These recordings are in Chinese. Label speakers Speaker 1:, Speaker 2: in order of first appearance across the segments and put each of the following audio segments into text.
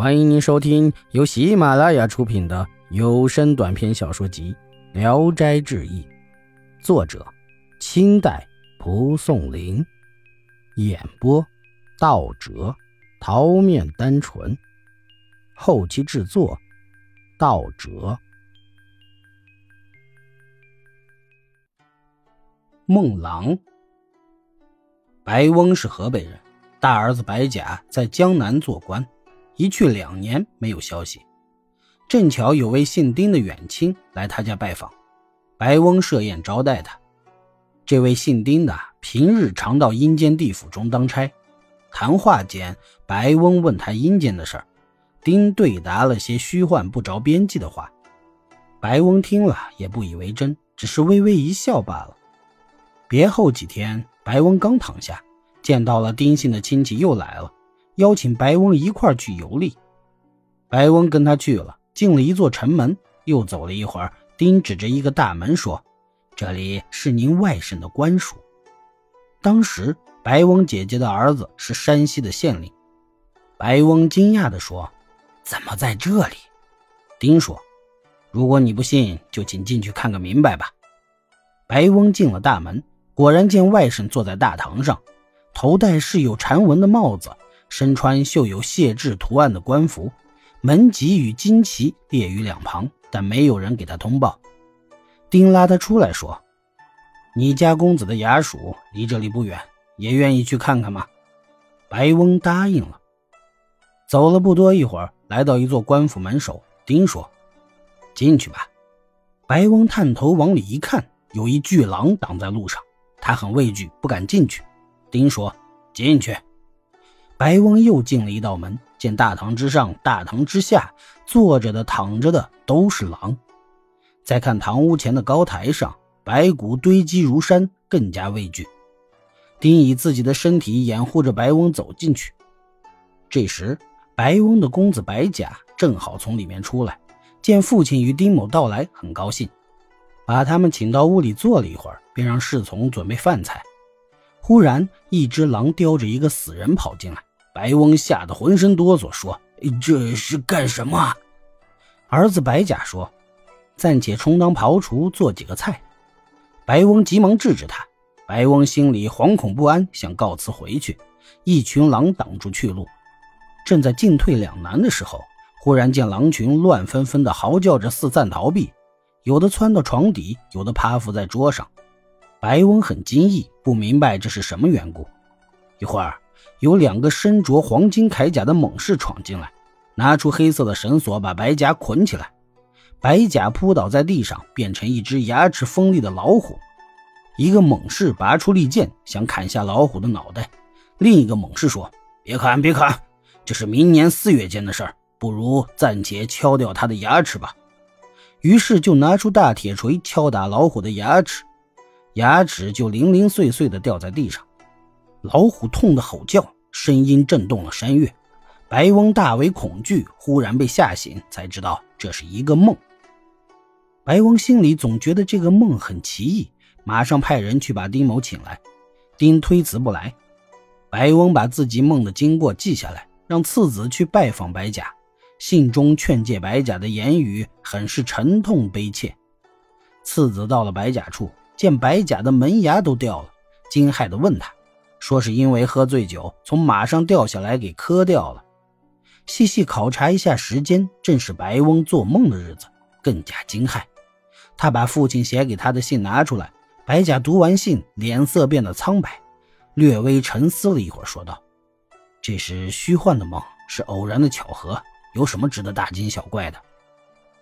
Speaker 1: 欢迎您收听由喜马拉雅出品的有声短篇小说集《聊斋志异》，作者：清代蒲松龄，演播：道哲、桃面单纯，后期制作：道哲。孟郎，白翁是河北人，大儿子白甲在江南做官。一去两年没有消息，正巧有位姓丁的远亲来他家拜访，白翁设宴招待他。这位姓丁的平日常到阴间地府中当差，谈话间，白翁问他阴间的事儿，丁对答了些虚幻不着边际的话。白翁听了也不以为真，只是微微一笑罢了。别后几天，白翁刚躺下，见到了丁姓的亲戚又来了。邀请白翁一块去游历，白翁跟他去了，进了一座城门，又走了一会儿，丁指着一个大门说：“这里是您外甥的官署。”当时白翁姐姐的儿子是山西的县令，白翁惊讶地说：“怎么在这里？”丁说：“如果你不信，就请进去看个明白吧。”白翁进了大门，果然见外甥坐在大堂上，头戴饰有缠纹的帽子。身穿绣有谢志图案的官服，门籍与旌旗列于两旁，但没有人给他通报。丁拉他出来说：“你家公子的衙署离这里不远，也愿意去看看吗？”白翁答应了。走了不多一会儿，来到一座官府门首，丁说：“进去吧。”白翁探头往里一看，有一巨狼挡在路上，他很畏惧，不敢进去。丁说：“进去。”白翁又进了一道门，见大堂之上、大堂之下坐着的、躺着的都是狼。再看堂屋前的高台上，白骨堆积如山，更加畏惧。丁以自己的身体掩护着白翁走进去。这时，白翁的公子白甲正好从里面出来，见父亲与丁某到来，很高兴，把他们请到屋里坐了一会儿，便让侍从准备饭菜。忽然，一只狼叼着一个死人跑进来。白翁吓得浑身哆嗦，说：“这是干什么？”儿子白甲说：“暂且充当庖厨，做几个菜。”白翁急忙制止他。白翁心里惶恐不安，想告辞回去，一群狼挡住去路，正在进退两难的时候，忽然见狼群乱纷纷的嚎叫着四散逃避，有的窜到床底，有的趴伏在桌上。白翁很惊异，不明白这是什么缘故。一会儿。有两个身着黄金铠甲的猛士闯进来，拿出黑色的绳索把白甲捆起来。白甲扑倒在地上，变成一只牙齿锋利的老虎。一个猛士拔出利剑，想砍下老虎的脑袋。另一个猛士说：“别砍，别砍，这是明年四月间的事儿，不如暂且敲掉他的牙齿吧。”于是就拿出大铁锤敲打老虎的牙齿，牙齿就零零碎碎的掉在地上。老虎痛得吼叫，声音震动了山岳。白翁大为恐惧，忽然被吓醒，才知道这是一个梦。白翁心里总觉得这个梦很奇异，马上派人去把丁某请来。丁推辞不来。白翁把自己梦的经过记下来，让次子去拜访白甲。信中劝诫白甲的言语很是沉痛悲切。次子到了白甲处，见白甲的门牙都掉了，惊骇地问他。说是因为喝醉酒从马上掉下来给磕掉了。细细考察一下时间，正是白翁做梦的日子，更加惊骇。他把父亲写给他的信拿出来，白甲读完信，脸色变得苍白，略微沉思了一会儿，说道：“这是虚幻的梦，是偶然的巧合，有什么值得大惊小怪的？”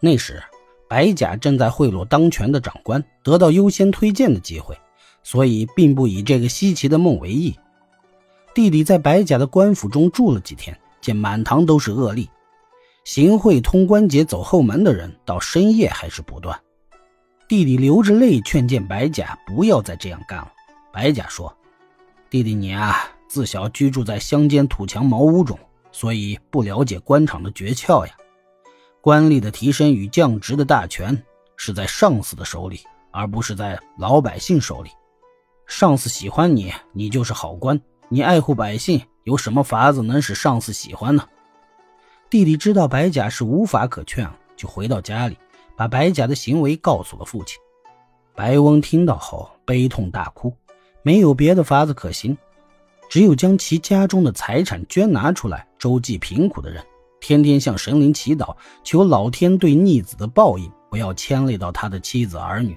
Speaker 1: 那时，白甲正在贿赂当权的长官，得到优先推荐的机会。所以，并不以这个稀奇的梦为意。弟弟在白甲的官府中住了几天，见满堂都是恶吏，行贿、通关节、走后门的人，到深夜还是不断。弟弟流着泪劝谏白甲不要再这样干了。白甲说：“弟弟你啊，自小居住在乡间土墙茅屋中，所以不了解官场的诀窍呀。官吏的提升与降职的大权是在上司的手里，而不是在老百姓手里。”上司喜欢你，你就是好官；你爱护百姓，有什么法子能使上司喜欢呢？弟弟知道白甲是无法可劝，就回到家里，把白甲的行为告诉了父亲。白翁听到后悲痛大哭，没有别的法子可行，只有将其家中的财产捐拿出来周济贫苦的人，天天向神灵祈祷，求老天对逆子的报应不要牵累到他的妻子儿女。